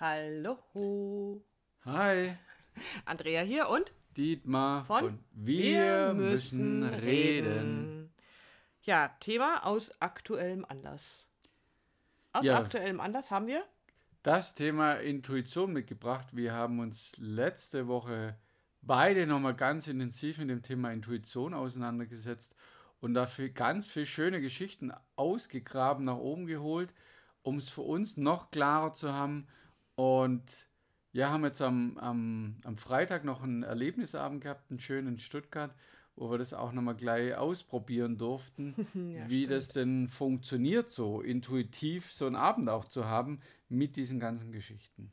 Hallo. Hi. Andrea hier und Dietmar von, von Wir, müssen reden. Ja, Thema aus aktuellem Anlass. Aus Ja. aktuellem Anlass haben wir Das Thema Intuition mitgebracht. Wir haben uns letzte Woche beide nochmal ganz intensiv mit dem Thema Intuition auseinandergesetzt und dafür ganz viele schöne Geschichten ausgegraben, nach oben geholt, um es für uns noch klarer zu haben. Und ja, haben jetzt am, am, am Freitag noch einen Erlebnisabend gehabt, einen schönen in Stuttgart, wo wir das auch nochmal gleich ausprobieren durften, Ja, wie stimmt. das denn funktioniert, so intuitiv so einen Abend auch zu haben mit diesen ganzen Geschichten.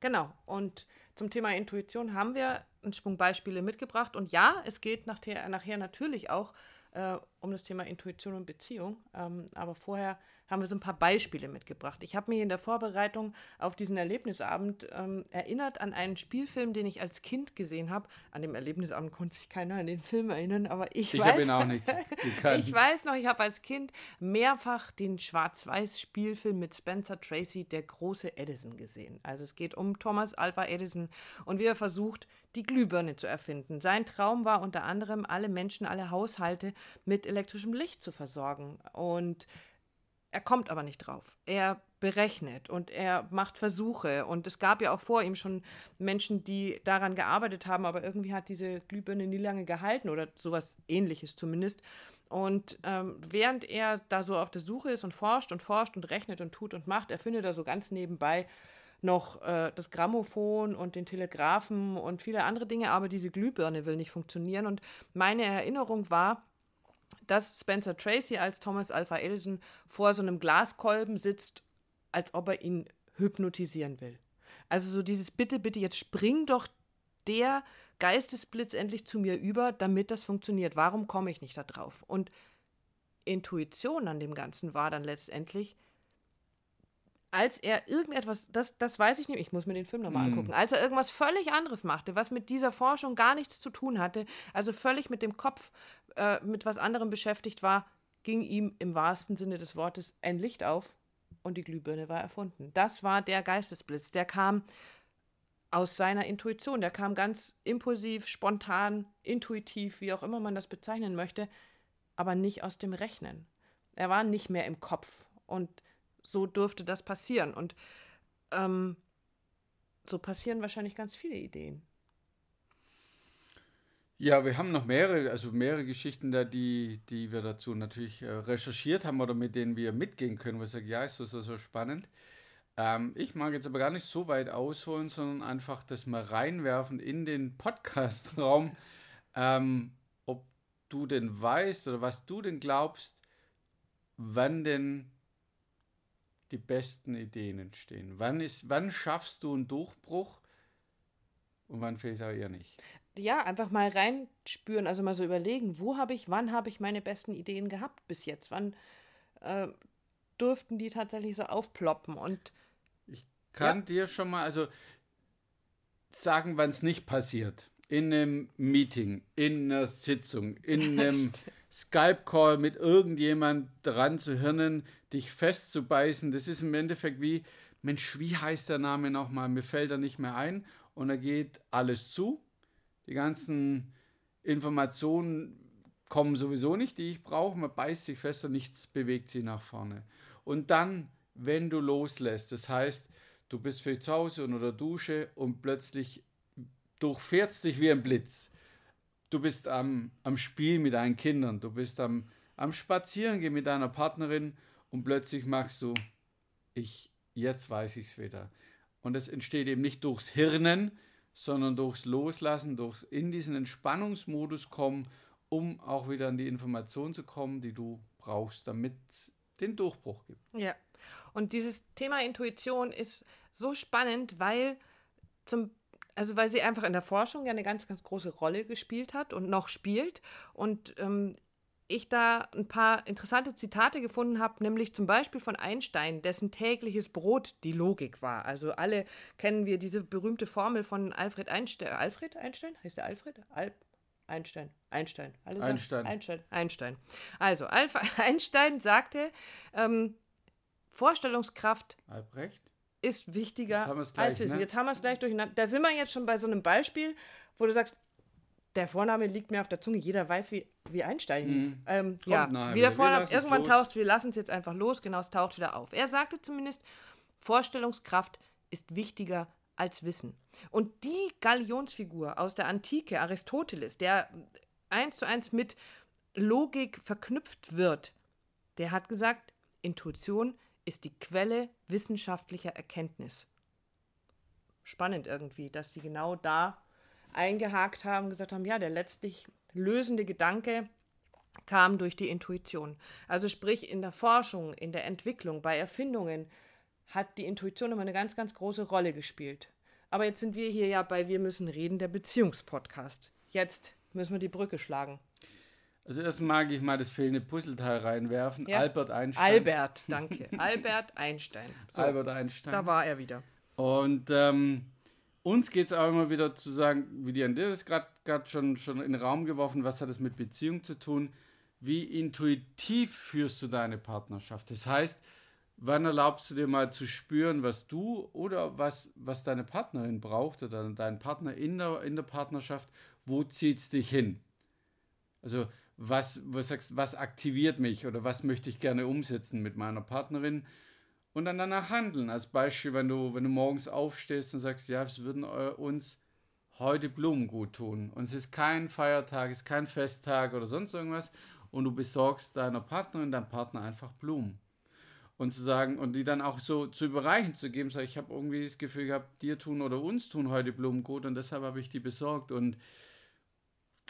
Genau. Und zum Thema Intuition haben wir einen Schwung Beispiele mitgebracht. Und ja, es geht nachher, nachher natürlich auch äh, um das Thema Intuition und Beziehung. Ähm, aber vorher haben wir so ein paar Beispiele mitgebracht. Ich habe mich in der Vorbereitung auf diesen Erlebnisabend ähm, erinnert an einen Spielfilm, den ich als Kind gesehen habe. An dem Erlebnisabend konnte sich keiner an den Film erinnern, aber ich, Ich weiß. habe ihn auch nicht gekannt. Ich weiß noch, ich habe als Kind mehrfach den Schwarz-Weiß-Spielfilm mit Spencer Tracy, der große Edison, gesehen. Also es geht um Thomas Alva Edison und wie er versucht, die Glühbirne zu erfinden. Sein Traum war unter anderem, alle Menschen, alle Haushalte mit elektrischem Licht zu versorgen. Und er kommt aber nicht drauf. Er berechnet und er macht Versuche. Und es gab ja auch vor ihm schon Menschen, die daran gearbeitet haben, aber irgendwie hat diese Glühbirne nie lange gehalten oder sowas ähnliches zumindest. Und ähm, während er da so auf der Suche ist und forscht und forscht und rechnet und tut und macht, er so ganz nebenbei noch äh, das Grammophon und den Telegraphen und viele andere Dinge, aber diese Glühbirne will nicht funktionieren. Und meine Erinnerung war, dass Spencer Tracy als Thomas Alpha Edison vor so einem Glaskolben sitzt, als ob er ihn hypnotisieren will. Also so dieses Bitte, bitte, jetzt spring doch der Geistesblitz endlich zu mir über, damit das funktioniert. Warum komme ich nicht da drauf? Und Intuition an dem Ganzen war dann letztendlich, als er irgendetwas, das, das weiß ich nicht, ich muss mir den Film nochmal Mm. angucken, als er irgendwas völlig anderes machte, was mit dieser Forschung gar nichts zu tun hatte, also völlig mit dem Kopf äh, mit was anderem beschäftigt war, ging ihm im wahrsten Sinne des Wortes ein Licht auf und die Glühbirne war erfunden. Das war der Geistesblitz, der kam aus seiner Intuition, der kam ganz impulsiv, spontan, intuitiv, wie auch immer man das bezeichnen möchte, aber nicht aus dem Rechnen. Er war nicht mehr im Kopf und so durfte das passieren. Und ähm, so passieren wahrscheinlich ganz viele Ideen. Ja, wir haben noch mehrere, also mehrere Geschichten da, die, die wir dazu natürlich äh, recherchiert haben oder mit denen wir mitgehen können, wo ich sage, ja, ist das so, so spannend. Ähm, ich mag jetzt aber gar nicht so weit ausholen, sondern einfach das mal reinwerfen in den Podcast-Raum, ähm, ob du denn weißt oder was du denn glaubst, wann denn die besten Ideen entstehen. Wann, ist, wann schaffst du einen Durchbruch und wann vielleicht auch eher nicht. Ja, einfach mal reinspüren, also mal so überlegen, wo habe ich, wann habe ich meine besten Ideen gehabt bis jetzt? Wann äh, durften die tatsächlich so aufploppen? Und kann dir schon mal, also sagen, wann es nicht passiert. In einem Meeting, in einer Sitzung, in einem Skype-Call mit irgendjemand dran zu hirnen, dich festzubeißen. Das ist im Endeffekt wie, Mensch, wie heißt der Name nochmal? Mir fällt er nicht mehr ein. Und da geht alles zu. Die ganzen Informationen kommen sowieso nicht, die ich brauche. Man beißt sich fest und nichts bewegt sie nach vorne. Und dann, wenn du loslässt, das heißt, du bist vielleicht zu Hause und oder Dusche und plötzlich durchfährst dich wie ein Blitz. Du bist am, am Spiel mit deinen Kindern, du bist am, am Spazierengehen mit deiner Partnerin und plötzlich machst du, ich, jetzt weiß ich es wieder. Und das entsteht eben nicht durchs Hirnen, sondern durchs Loslassen, durchs in diesen Entspannungsmodus kommen, um auch wieder an die Information zu kommen, die du brauchst, damit es den Durchbruch gibt. ja, und dieses Thema Intuition ist so spannend, weil zum also weil sie einfach in der Forschung ja eine ganz, ganz große Rolle gespielt hat und noch spielt. Und ähm, ich da ein paar interessante Zitate gefunden habe, nämlich zum Beispiel von Einstein, dessen tägliches Brot die Logik war. Also alle kennen wir diese berühmte Formel von Alfred Einstein. Alfred Einstein? Heißt der Alfred? Al Einstein. Einstein. Alle sagen Einstein. Einstein. Einstein. Also Alf Einstein sagte, ähm, Vorstellungskraft Albrecht? Ist wichtiger gleich, als Wissen. Ne? Jetzt haben wir es gleich durcheinander. Da sind wir jetzt schon bei so einem Beispiel, wo du sagst, der Vorname liegt mir auf der Zunge. Jeder weiß, wie, wie Einstein hieß. Mhm. Ähm, ja, nahe wie der Vorname. Irgendwann taucht wir lassen es jetzt einfach los. Genau, es taucht wieder auf. Er sagte zumindest, Vorstellungskraft ist wichtiger als Wissen. Und die Galionsfigur aus der Antike, Aristoteles, der eins zu eins mit Logik verknüpft wird, der hat gesagt, Intuition ist die Quelle wissenschaftlicher Erkenntnis. Spannend irgendwie, dass sie genau da eingehakt haben gesagt haben, ja, der letztlich lösende Gedanke kam durch die Intuition. Also sprich in der Forschung, in der Entwicklung, bei Erfindungen hat die Intuition immer eine ganz, ganz große Rolle gespielt. Aber jetzt sind wir hier ja bei Wir müssen reden, der Beziehungspodcast. Jetzt müssen wir die Brücke schlagen. Also erst mag ich mal das fehlende Puzzleteil reinwerfen. Ja. Albert Einstein. Albert, danke. Albert Einstein. So, Albert Einstein. da war er wieder. Und ähm, uns geht es auch immer wieder zu sagen, wie die an dir das gerade schon, schon in den Raum geworfen, was hat es mit Beziehung zu tun? Wie intuitiv führst du deine Partnerschaft? Das heißt, wann erlaubst du dir mal zu spüren, was du oder was, was deine Partnerin braucht oder dein Partner in der, in der Partnerschaft, wo zieht es dich hin? Also was, was, sagst, was aktiviert mich oder was möchte ich gerne umsetzen mit meiner Partnerin? und dann danach handeln. Als Beispiel, wenn du, wenn du morgens aufstehst und sagst, ja, es würden uns heute Blumen gut tun. Und es ist kein Feiertag, es ist kein Festtag oder sonst irgendwas. Und du besorgst deiner Partnerin, deinem Partner einfach Blumen. Und zu sagen, und die dann auch so zu überreichen zu geben, sag ich, habe irgendwie das Gefühl gehabt, dir tun oder uns tun heute Blumen gut und deshalb habe ich die besorgt. Und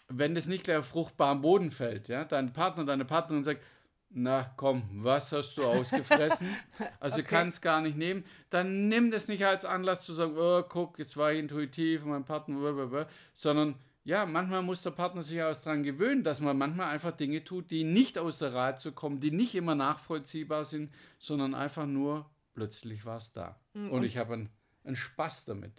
wenn das nicht gleich auf fruchtbaren Boden fällt, ja, dein Partner, deine Partnerin sagt, na komm, was hast du ausgefressen? Also Okay. kann es gar nicht nehmen. Dann nimm das nicht als Anlass zu sagen, oh, guck, jetzt war ich intuitiv und mein Partner, blablabla, sondern ja, manchmal muss der Partner sich auch daran gewöhnen, dass man manchmal einfach Dinge tut, die nicht aus der Reihe kommen, die nicht immer nachvollziehbar sind, sondern einfach nur plötzlich war es da. und ich habe einen, einen Spaß damit.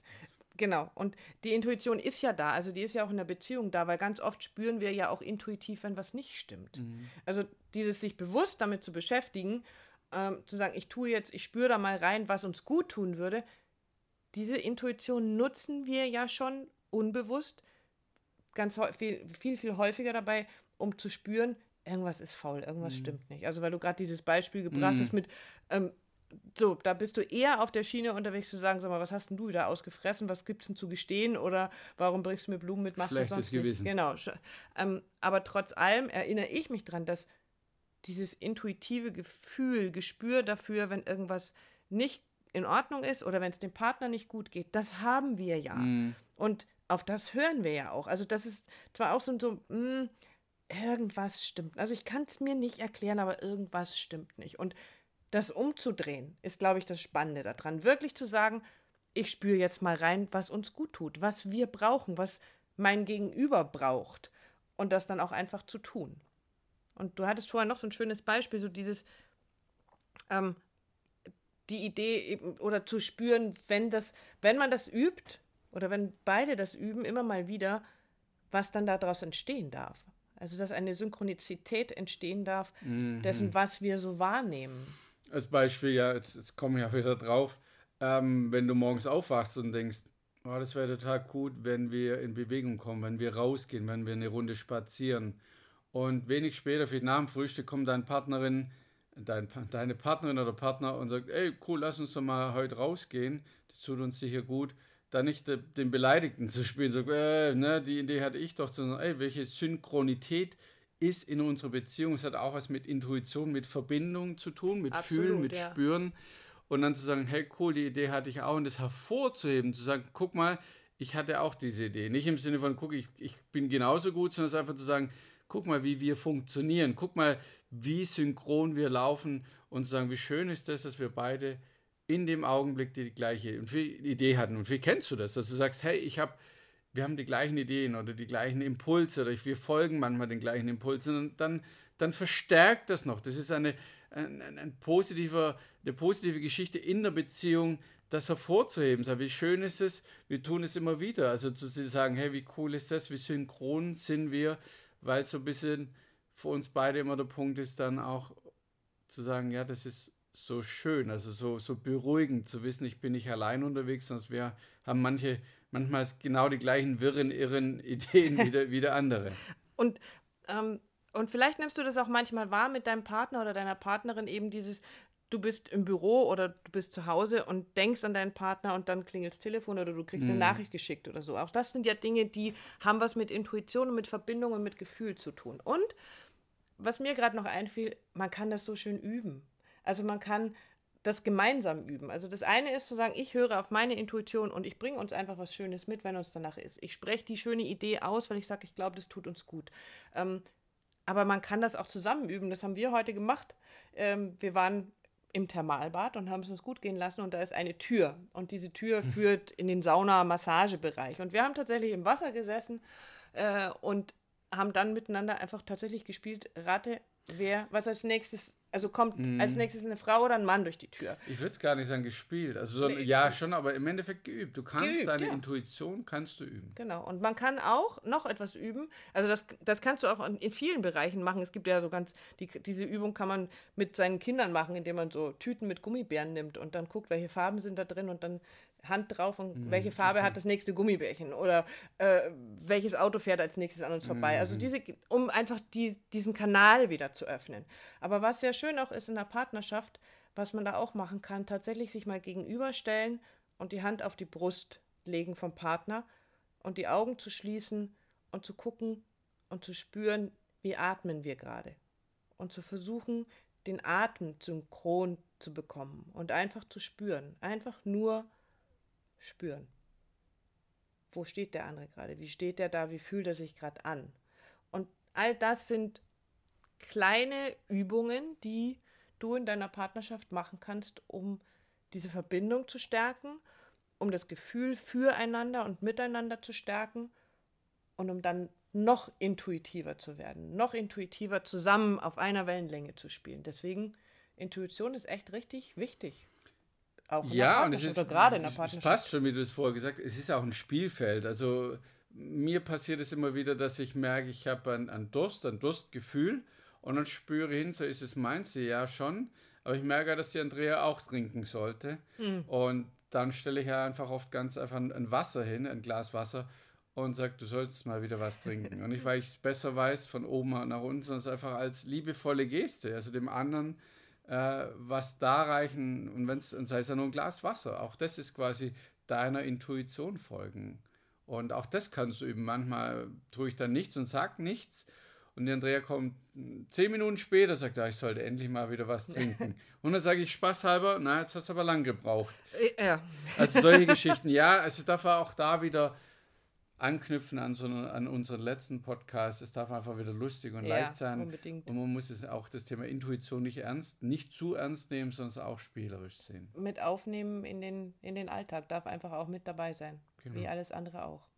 Genau. Und die Intuition ist ja da. Also die ist ja auch in der Beziehung da, weil ganz oft spüren wir ja auch intuitiv, wenn was nicht stimmt. Also dieses sich bewusst damit zu beschäftigen, ähm, zu sagen, ich tue jetzt, ich spüre da mal rein, was uns gut tun würde. Diese Intuition nutzen wir ja schon unbewusst, ganz viel, viel, viel häufiger dabei, um zu spüren, irgendwas ist faul, irgendwas stimmt nicht. Also weil du gerade dieses Beispiel gebracht hast mit, ähm, so, da bist du eher auf der Schiene unterwegs zu sagen, sag mal, was hast denn du wieder ausgefressen, was gibt's denn zu gestehen oder warum bringst du mir Blumen mit, machst du Schlechtes sonst Gewissen. nicht. Genau. Ähm, aber trotz allem erinnere ich mich dran, dass dieses intuitive Gefühl, Gespür dafür, wenn irgendwas nicht in Ordnung ist oder wenn es dem Partner nicht gut geht, das haben wir ja. Und auf das hören wir ja auch. Also das ist zwar auch so, so mh, irgendwas stimmt. Also ich kann es mir nicht erklären, aber irgendwas stimmt nicht. Und das umzudrehen ist, glaube ich, das Spannende daran. Wirklich zu sagen, ich spüre jetzt mal rein, was uns gut tut, was wir brauchen, was mein Gegenüber braucht. Und das dann auch einfach zu tun. Und du hattest vorher noch so ein schönes Beispiel, so dieses, ähm, die Idee eben, oder zu spüren, wenn das, wenn man das übt, oder wenn beide das üben, immer mal wieder, was dann daraus entstehen darf. Also, dass eine Synchronizität entstehen darf, dessen, was wir so wahrnehmen. Als Beispiel, ja, jetzt, jetzt komme ich ja wieder drauf, ähm, wenn du morgens aufwachst und denkst, oh, das wäre total gut, wenn wir in Bewegung kommen, wenn wir rausgehen, wenn wir eine Runde spazieren. Und wenig später, vielleicht nach dem Frühstück, kommt deine Partnerin, dein, deine Partnerin oder Partner und sagt, ey, cool, lass uns doch mal heute rausgehen, das tut uns sicher gut. Da nicht de, den Beleidigten zu spielen, so, äh, ne, die Idee hatte ich doch, sondern, ey, welche Synchronität ist in unserer Beziehung. Es hat auch was mit Intuition, mit Verbindung zu tun, mit Absolut, Fühlen, mit ja. Spüren. Und dann zu sagen, hey cool, die Idee hatte ich auch. Und das hervorzuheben, zu sagen, guck mal, ich hatte auch diese Idee. Nicht im Sinne von, guck, ich, ich bin genauso gut, sondern es einfach zu sagen, guck mal, wie wir funktionieren. Guck mal, wie synchron wir laufen. Und zu sagen, wie schön ist das, dass wir beide in dem Augenblick die, die gleiche Idee hatten. Und wie kennst du das? Dass du sagst, hey, ich habe wir haben die gleichen Ideen oder die gleichen Impulse oder wir folgen manchmal den gleichen Impulsen und dann, dann verstärkt das noch. Das ist eine, ein, ein, positiver, eine positive Geschichte in der Beziehung, das hervorzuheben. Sag, wie schön ist es, wir tun es immer wieder. Also zu sagen, hey, wie cool ist das, wie synchron sind wir, weil so ein bisschen für uns beide immer der Punkt ist, dann auch zu sagen, ja, das ist so schön, also so, so beruhigend zu wissen, ich bin nicht allein unterwegs, sondern wir haben manche, manchmal genau die gleichen wirren, irren Ideen wie der, wie der andere. Und, ähm, und vielleicht nimmst du das auch manchmal wahr mit deinem Partner oder deiner Partnerin, eben dieses, du bist im Büro oder du bist zu Hause und denkst an deinen Partner und dann klingelt das Telefon oder du kriegst eine mhm. Nachricht geschickt oder so. Auch das sind ja Dinge, die haben was mit Intuition und mit Verbindung und mit Gefühl zu tun. Und was mir gerade noch einfiel, man kann das so schön üben. Also man kann das gemeinsam üben. Also das eine ist zu sagen, ich höre auf meine Intuition und ich bringe uns einfach was Schönes mit, wenn uns danach ist. Ich spreche die schöne Idee aus, weil ich sage, ich glaube, das tut uns gut. Ähm, aber man kann das auch zusammen üben. Das haben wir heute gemacht. Ähm, wir waren im Thermalbad und haben es uns gut gehen lassen und da ist eine Tür und diese Tür führt in den Sauna-Massagebereich und wir haben tatsächlich im Wasser gesessen äh, und haben dann miteinander einfach tatsächlich gespielt, rate, wer was als nächstes also kommt mm. als nächstes eine Frau oder ein Mann durch die Tür. Ich würde es gar nicht sagen gespielt. Also so, nee, ja, schon, aber im Endeffekt geübt. Du kannst geübt, deine ja. Intuition kannst du üben. Genau. Und man kann auch noch etwas üben. Also das, das kannst du auch in vielen Bereichen machen. Es gibt ja so ganz, die, diese Übung kann man mit seinen Kindern machen, indem man so Tüten mit Gummibären nimmt und dann guckt, welche Farben sind da drin und dann Hand drauf und mhm, welche Farbe okay. hat das nächste Gummibärchen oder äh, welches Auto fährt als nächstes an uns vorbei. Also mhm. Also diese, um einfach die, diesen Kanal wieder zu öffnen. Aber was sehr schön auch ist in der Partnerschaft, was man da auch machen kann, tatsächlich sich mal gegenüberstellen und die Hand auf die Brust legen vom Partner und die Augen zu schließen und zu gucken und zu spüren, wie atmen wir gerade. Und zu versuchen, den Atem synchron zu bekommen und einfach zu spüren. Einfach nur spüren. Wo steht der andere gerade? Wie steht er da? Wie fühlt er sich gerade an? Und all das sind kleine Übungen, die du in deiner Partnerschaft machen kannst, um diese Verbindung zu stärken, um das Gefühl füreinander und miteinander zu stärken und um dann noch intuitiver zu werden, noch intuitiver zusammen auf einer Wellenlänge zu spielen. Deswegen, Intuition ist echt richtig wichtig. Auch ja, und es ist gerade in der Partnerschaft. Es passt schon, wie du es vorher gesagt hast. Es ist auch ein Spielfeld. Also mir passiert es immer wieder, dass ich merke, ich habe einen, einen Durst, ein Durstgefühl und dann spüre hin, so ist es meins, ja schon. Aber ich merke, dass die Andrea auch trinken sollte. Hm. Und dann stelle ich ja einfach oft ganz einfach ein Wasser hin, ein Glas Wasser und sage, du solltest mal wieder was trinken. Und nicht, weil ich es besser weiß von oben nach unten, sondern es einfach als liebevolle Geste. Also dem anderen äh, was da reichen, und wenn es, sei es ja nur ein Glas Wasser, auch das ist quasi deiner Intuition folgen. Und auch das kannst du üben. Manchmal tue ich dann nichts und sag nichts. Und die Andrea kommt zehn Minuten später, sagt, ja, ich sollte endlich mal wieder was trinken. Und dann sage ich spaßhalber, na, jetzt hast du aber lang gebraucht. Äh, ja. Also solche Geschichten, ja, also darf auch da wieder anknüpfen an, so an unseren letzten Podcast. Es darf einfach wieder lustig und ja, leicht sein. Unbedingt. Und man muss es auch das Thema Intuition nicht ernst, nicht zu ernst nehmen, sondern auch spielerisch sehen. Mit aufnehmen in den, in den Alltag darf einfach auch mit dabei sein. Genau. Wie alles andere auch.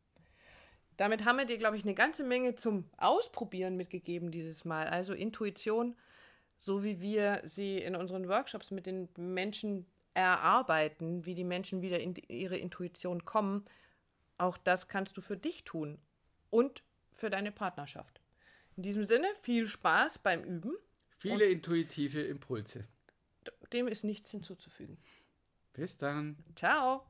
Damit haben wir dir, glaube ich, eine ganze Menge zum Ausprobieren mitgegeben dieses Mal. Also Intuition, so wie wir sie in unseren Workshops mit den Menschen erarbeiten, wie die Menschen wieder in ihre Intuition kommen auch das kannst du für dich tun und für deine Partnerschaft. In diesem Sinne, viel Spaß beim Üben. Viele intuitive Impulse. Dem ist nichts hinzuzufügen. Bis dann. Ciao.